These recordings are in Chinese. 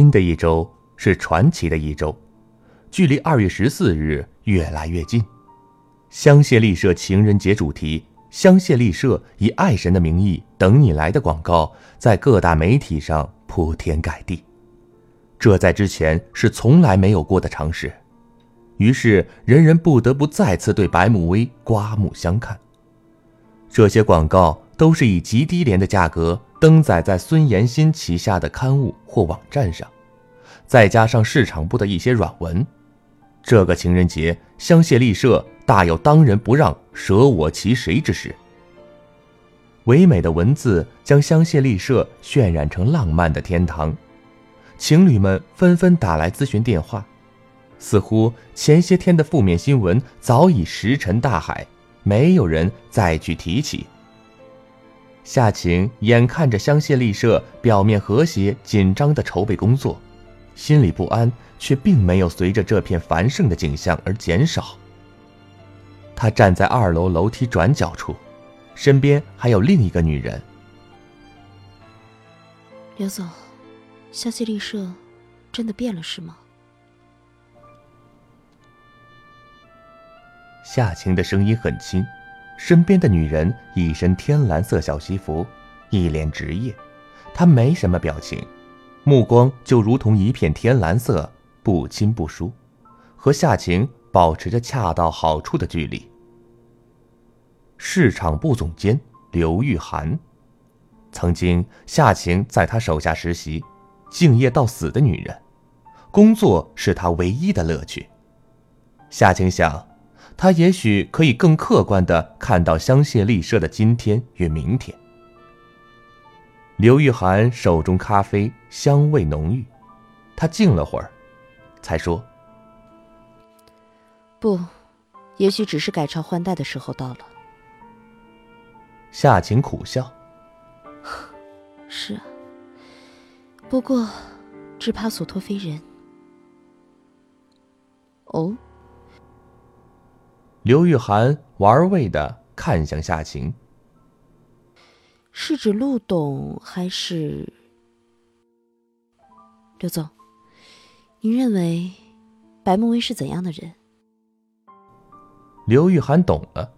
新的一周是传奇的一周，距离二月十四日越来越近。香榭丽舍情人节主题“香榭丽舍以爱神的名义等你来的”广告在各大媒体上铺天盖地，这在之前是从来没有过的尝试。于是人人不得不再次对白慕薇刮目相看。这些广告都是以极低廉的价格。登载在孙延新旗下的刊物或网站上，再加上市场部的一些软文，这个情人节，香榭丽舍大有当仁不让、舍我其谁之势。唯美的文字将香榭丽舍渲染成浪漫的天堂，情侣们纷纷打来咨询电话，似乎前些天的负面新闻早已石沉大海，没有人再去提起。夏晴眼看着香榭丽舍表面和谐、紧张的筹备工作，心里不安，却并没有随着这片繁盛的景象而减少。他站在二楼楼梯转角处，身边还有另一个女人。刘总，香榭丽舍真的变了是吗？夏晴的声音很轻。身边的女人一身天蓝色小西服，一脸职业，她没什么表情，目光就如同一片天蓝色，不亲不疏，和夏晴保持着恰到好处的距离。市场部总监刘玉涵，曾经夏晴在他手下实习，敬业到死的女人，工作是她唯一的乐趣。夏晴想。他也许可以更客观的看到香榭丽舍的今天与明天。刘玉涵手中咖啡香味浓郁，他静了会儿，才说：“不，也许只是改朝换代的时候到了。”夏晴苦笑：“ 是啊，不过，只怕所托非人。”哦。刘玉涵玩味的看向夏晴，是指陆董还是刘总？您认为白慕薇是怎样的人？刘玉涵懂了，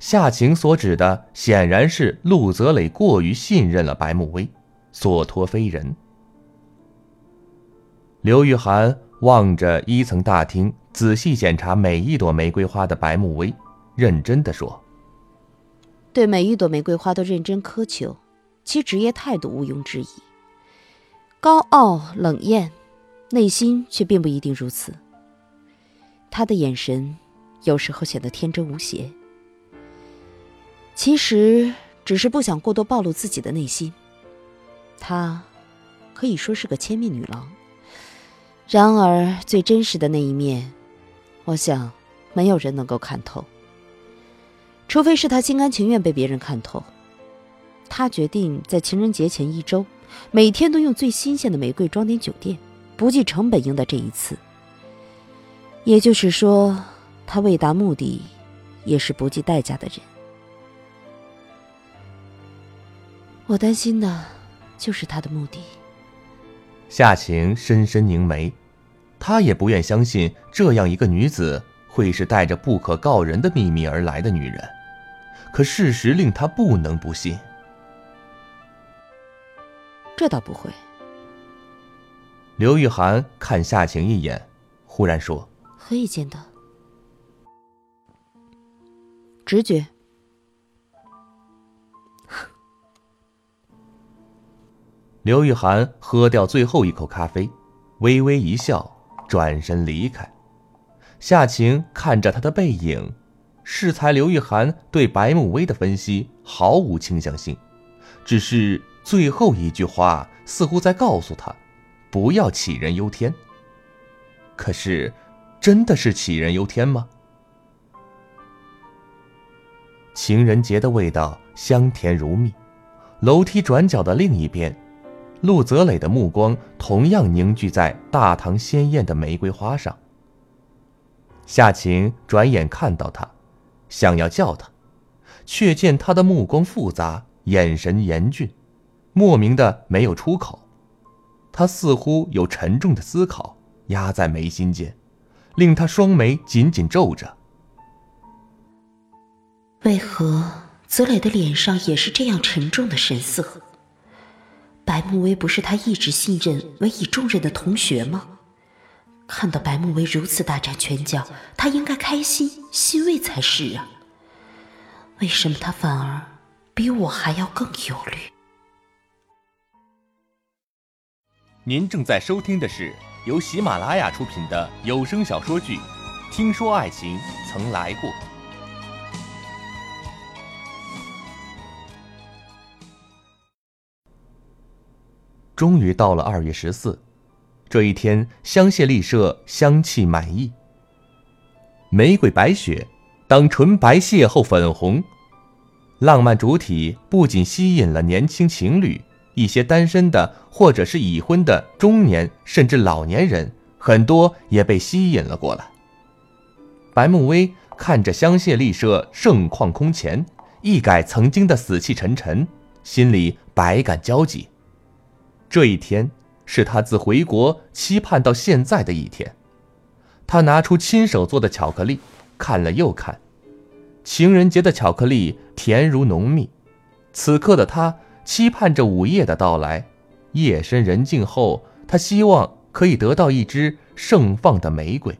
夏晴所指的显然是陆泽磊过于信任了白慕薇，所托非人。刘玉涵望着一层大厅。仔细检查每一朵玫瑰花的白慕薇，认真的说：“对每一朵玫瑰花都认真苛求，其职业态度毋庸置疑。高傲冷艳，内心却并不一定如此。他的眼神有时候显得天真无邪，其实只是不想过多暴露自己的内心。她可以说是个千面女郎，然而最真实的那一面，我想没有人能够看透，除非是他心甘情愿被别人看透。他决定在情人节前一周，每天都用最新鲜的玫瑰装点酒店，不计成本赢得这一次。也就是说，他为达目的，也是不计代价的人。我担心的，就是他的目的。夏晴深深凝眉，她也不愿相信这样一个女子会是带着不可告人的秘密而来的女人，可事实令他不能不信。这倒不会。刘玉涵看夏晴一眼，忽然说。何以见得，直觉。刘玉涵喝掉最后一口咖啡，微微一笑，转身离开。夏晴看着他的背影，适才刘玉涵对白慕薇的分析毫无倾向性，只是最后一句话似乎在告诉他，不要杞人忧天。可是。真的是杞人忧天吗？情人节的味道香甜如蜜。楼梯转角的另一边，陆泽磊的目光同样凝聚在大堂鲜艳的玫瑰花上。夏晴转眼看到他，想要叫他，却见他的目光复杂，眼神严峻，莫名的没有出口。他似乎有沉重的思考压在眉心间。令他双眉紧紧皱着。为何泽磊的脸上也是这样沉重的神色？白慕薇不是他一直信任、委以重任的同学吗？看到白慕薇如此大展拳脚，他应该开心欣慰才是啊。为什么他反而比我还要更忧虑？您正在收听的是。由喜马拉雅出品的有声小说剧《听说爱情曾来过》，终于到了二月十四这一天，香榭丽舍香气满溢，玫瑰白雪，当纯白邂逅粉红，浪漫主体不仅吸引了年轻情侣。一些单身的或者是已婚的中年甚至老年人，很多也被吸引了过来。白慕薇看着香榭丽舍盛况空前，一改曾经的死气沉沉，心里百感交集。这一天是他自回国期盼到现在的一天。他拿出亲手做的巧克力，看了又看。情人节的巧克力甜如浓蜜，此刻的他。期盼着午夜的到来，夜深人静后，他希望可以得到一支盛放的玫瑰。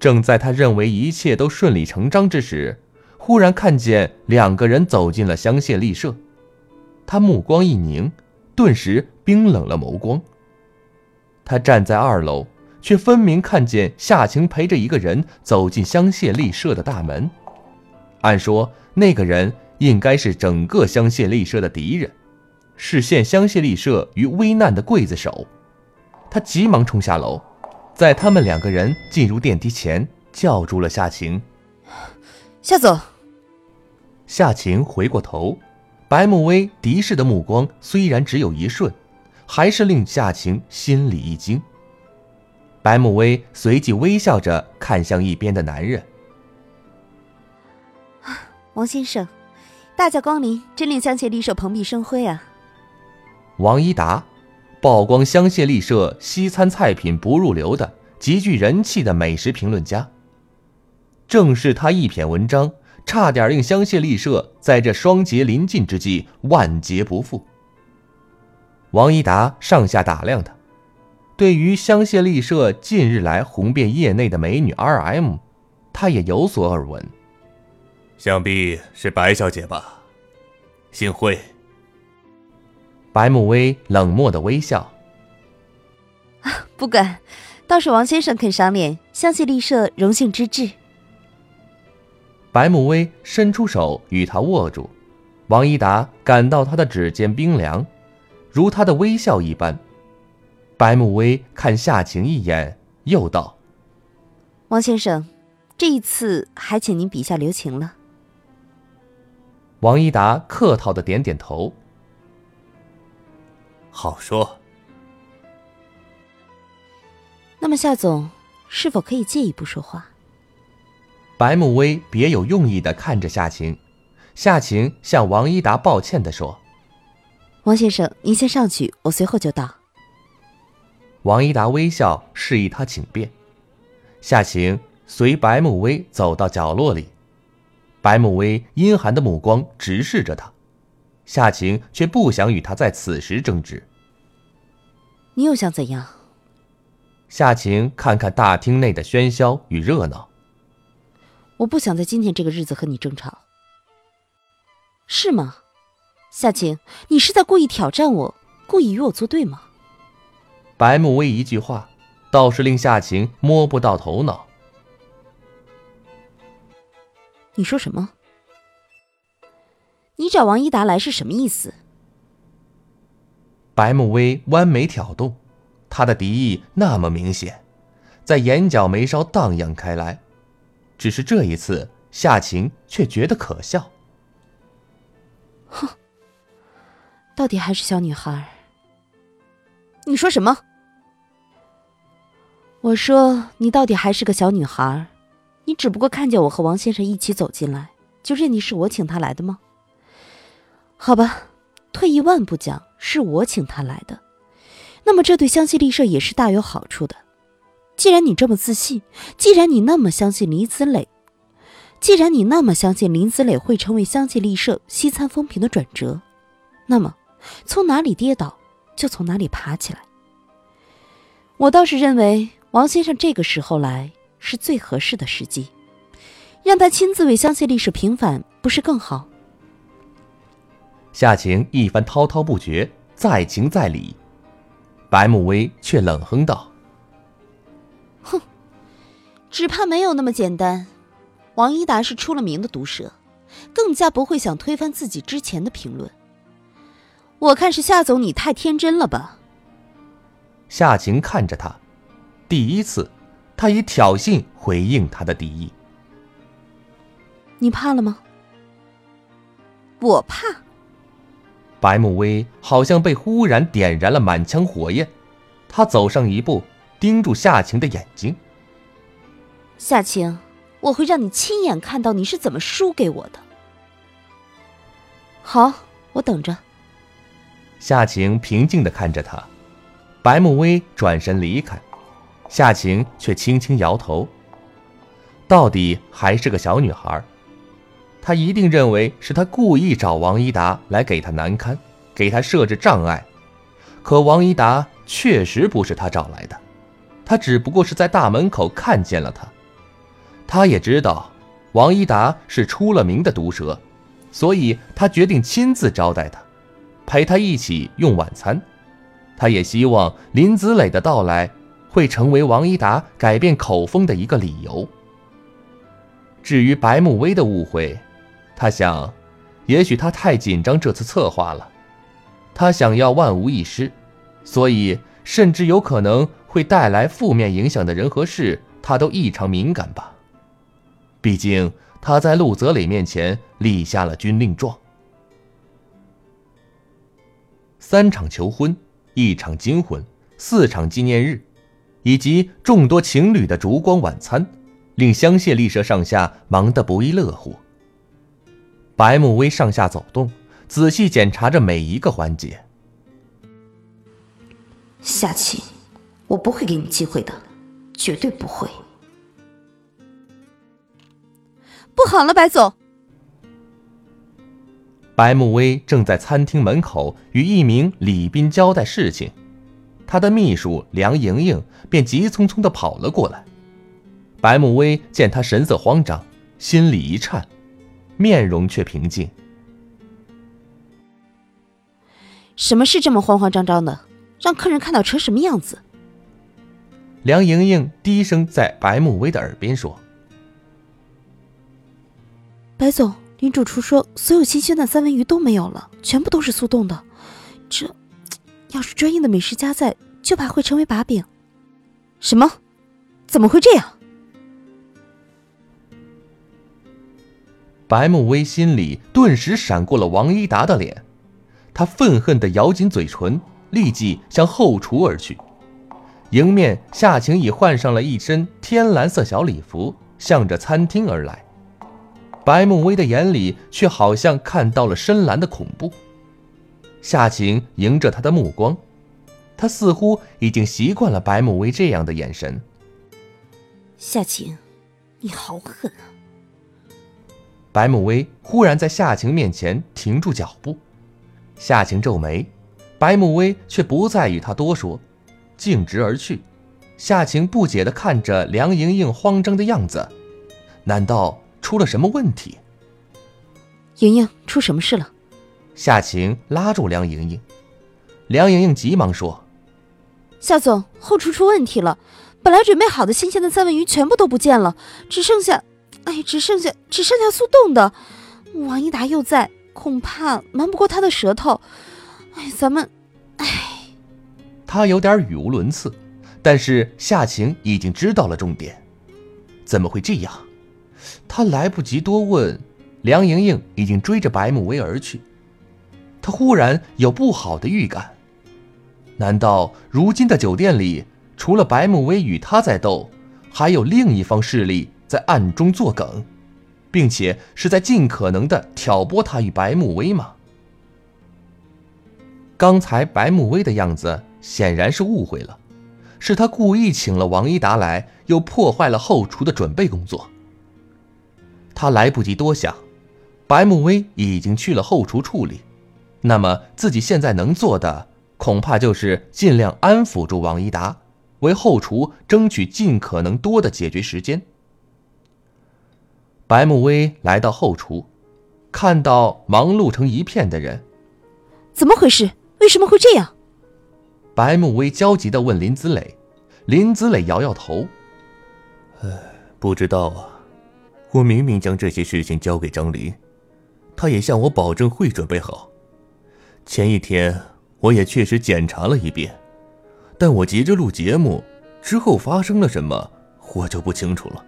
正在他认为一切都顺理成章之时，忽然看见两个人走进了香榭丽舍，他目光一凝，顿时冰冷了眸光。他站在二楼，却分明看见夏晴陪着一个人走进香榭丽舍的大门。按说那个人。应该是整个香榭丽舍的敌人，是陷香榭丽舍于危难的刽子手。他急忙冲下楼，在他们两个人进入电梯前，叫住了夏晴：“夏总。”夏晴回过头，白慕薇敌视的目光虽然只有一瞬，还是令夏晴心里一惊。白慕薇随即微笑着看向一边的男人：“王先生。”大驾光临，真令香榭丽舍蓬荜生辉啊！王一达，曝光香榭丽舍西餐菜品不入流的极具人气的美食评论家。正是他一篇文章，差点令香榭丽舍在这双节临近之际万劫不复。王一达上下打量他，对于香榭丽舍近日来红遍业内的美女 R.M，他也有所耳闻。想必是白小姐吧？幸会，白慕薇冷漠的微笑：“ 不敢，倒是王先生肯赏脸，香榭丽舍荣幸之至。”白慕薇伸出手与他握住，王一达感到他的指尖冰凉，如他的微笑一般。白慕薇看夏晴一眼，又道：“王先生，这一次还请您笔下留情了。”王一达客套的点点头：“好说。”那么夏总，是否可以借一步说话？白慕薇别有用意的看着夏晴，夏晴向王一达抱歉的说：“王先生，您先上去，我随后就到。”王一达微笑示意他请便，夏晴随白慕薇走到角落里，白慕薇阴寒的目光直视着他，夏晴却不想与他在此时争执。你又想怎样？夏晴看看大厅内的喧嚣与热闹。我不想在今天这个日子和你争吵，是吗？夏晴，你是在故意挑战我，故意与我作对吗？白慕薇一句话，倒是令夏晴摸不到头脑。你说什么？你找王一达来是什么意思？白慕薇弯眉挑动，他的敌意那么明显，在眼角眉梢荡漾开来。只是这一次，夏晴却觉得可笑。哼，到底还是小女孩。你说什么？我说你到底还是个小女孩，你只不过看见我和王先生一起走进来，就认定是我请他来的吗？好吧，退一万步讲，是我请他来的，那么这对香榭丽舍也是大有好处的。既然你这么自信，既然你那么相信林子磊，既然你那么相信林子磊会成为香榭丽舍西餐风评的转折，那么从哪里跌倒就从哪里爬起来。我倒是认为王先生这个时候来是最合适的时机，让他亲自为香榭丽舍平反，不是更好？夏晴一番滔滔不绝，在情在理，白慕薇却冷哼道。哼，只怕没有那么简单。王一达是出了名的毒舌，更加不会想推翻自己之前的评论。我看是夏总你太天真了吧？夏晴看着他，第一次，他以挑衅回应他的敌意。你怕了吗？我怕。白慕薇好像被忽然点燃了满腔火焰，他走上一步。盯住夏晴的眼睛，夏晴，我会让你亲眼看到你是怎么输给我的。好，我等着。夏晴平静的看着他，白慕薇转身离开，夏晴却轻轻摇头。到底还是个小女孩，她一定认为是他故意找王一达来给她难堪，给她设置障碍。可王一达确实不是他找来的。他只不过是在大门口看见了他，他也知道王一达是出了名的毒舌，所以他决定亲自招待他，陪他一起用晚餐。他也希望林子磊的到来会成为王一达改变口风的一个理由。至于白慕薇的误会，他想，也许他太紧张这次策划了，他想要万无一失，所以甚至有可能。会带来负面影响的人和事，他都异常敏感吧？毕竟他在陆泽磊面前立下了军令状。三场求婚，一场金婚，四场纪念日，以及众多情侣的烛光晚餐，令香榭丽舍上下忙得不亦乐乎。白慕薇上下走动，仔细检查着每一个环节。夏晴。我不会给你机会的，绝对不会。不好了，白总！白慕薇正在餐厅门口与一名礼宾交代事情，他的秘书梁莹莹便急匆匆的跑了过来。白慕薇见他神色慌张，心里一颤，面容却平静。什么事这么慌慌张张的？让客人看到成什么样子？梁莹莹低声在白慕薇的耳边说：“白总，林主厨说所有新鲜的三文鱼都没有了，全部都是速冻的。这，要是专业的美食家在，就怕会成为把柄。什么？怎么会这样？”白慕薇心里顿时闪过了王一达的脸，她愤恨的咬紧嘴唇，立即向后厨而去。迎面，夏晴已换上了一身天蓝色小礼服，向着餐厅而来。白慕薇的眼里却好像看到了深蓝的恐怖。夏晴迎着他的目光，他似乎已经习惯了白慕薇这样的眼神。夏晴，你好狠啊！白慕薇忽然在夏晴面前停住脚步，夏晴皱眉，白慕薇却不再与他多说。径直而去，夏晴不解地看着梁莹莹慌张的样子，难道出了什么问题？莹莹，出什么事了？夏晴拉住梁莹莹，梁莹莹急忙说：“夏总，后厨出问题了，本来准备好的新鲜的三文鱼全部都不见了，只剩下，哎，只剩下只剩下速冻的。王一达又在，恐怕瞒不过他的舌头。哎，咱们，哎。”他有点语无伦次，但是夏晴已经知道了重点。怎么会这样？他来不及多问，梁莹莹已经追着白慕薇而去。他忽然有不好的预感，难道如今的酒店里，除了白慕薇与他在斗，还有另一方势力在暗中作梗，并且是在尽可能的挑拨他与白慕薇吗？刚才白慕薇的样子。显然是误会了，是他故意请了王一达来，又破坏了后厨的准备工作。他来不及多想，白慕薇已经去了后厨处理，那么自己现在能做的，恐怕就是尽量安抚住王一达，为后厨争取尽可能多的解决时间。白慕薇来到后厨，看到忙碌成一片的人，怎么回事？为什么会这样？白慕薇焦急地问林子磊，林子磊摇摇头：“哎，不知道啊。我明明将这些事情交给张林，他也向我保证会准备好。前一天我也确实检查了一遍，但我急着录节目，之后发生了什么我就不清楚了。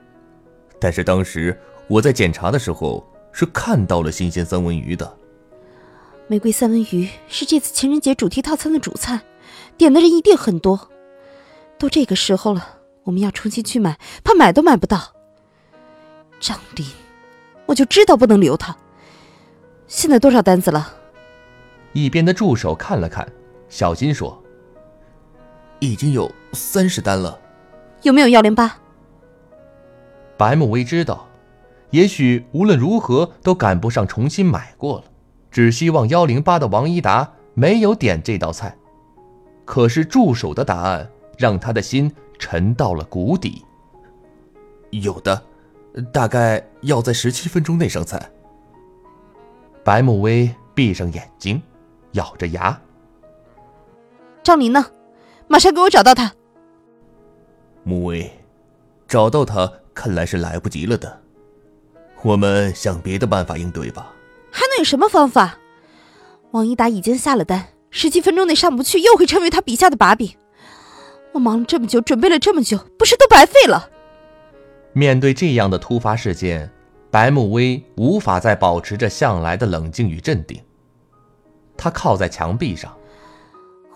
但是当时我在检查的时候是看到了新鲜三文鱼的。玫瑰三文鱼是这次情人节主题套餐的主菜。”点的人一定很多，都这个时候了，我们要重新去买，怕买都买不到。张林，我就知道不能留他。现在多少单子了？一边的助手看了看，小金说：“已经有三十单了。”有没有幺零八？白慕薇知道，也许无论如何都赶不上重新买过了，只希望幺零八的王一达没有点这道菜。可是助手的答案让他的心沉到了谷底。有的，大概要在十七分钟内上菜。白慕薇闭上眼睛，咬着牙。张林呢？马上给我找到他。慕薇，找到他看来是来不及了的。我们想别的办法应对吧。还能有什么方法？王一达已经下了单。十几分钟内上不去，又会成为他笔下的把柄。我忙了这么久，准备了这么久，不是都白费了？面对这样的突发事件，白慕薇无法再保持着向来的冷静与镇定。他靠在墙壁上，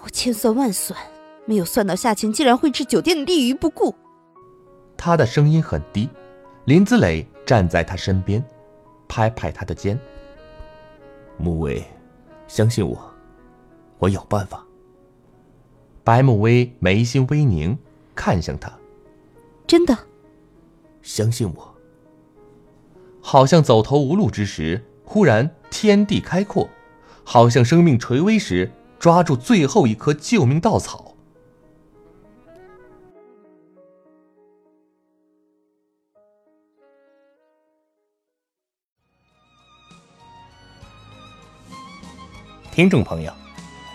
我千算万算，没有算到夏晴竟然会置酒店的利益于不顾。他的声音很低，林子磊站在他身边，拍拍他的肩：“慕薇，相信我。”我有办法。白慕薇眉心微凝，看向他。真的，相信我。好像走投无路之时，忽然天地开阔，好像生命垂危时抓住最后一颗救命稻草。听众朋友。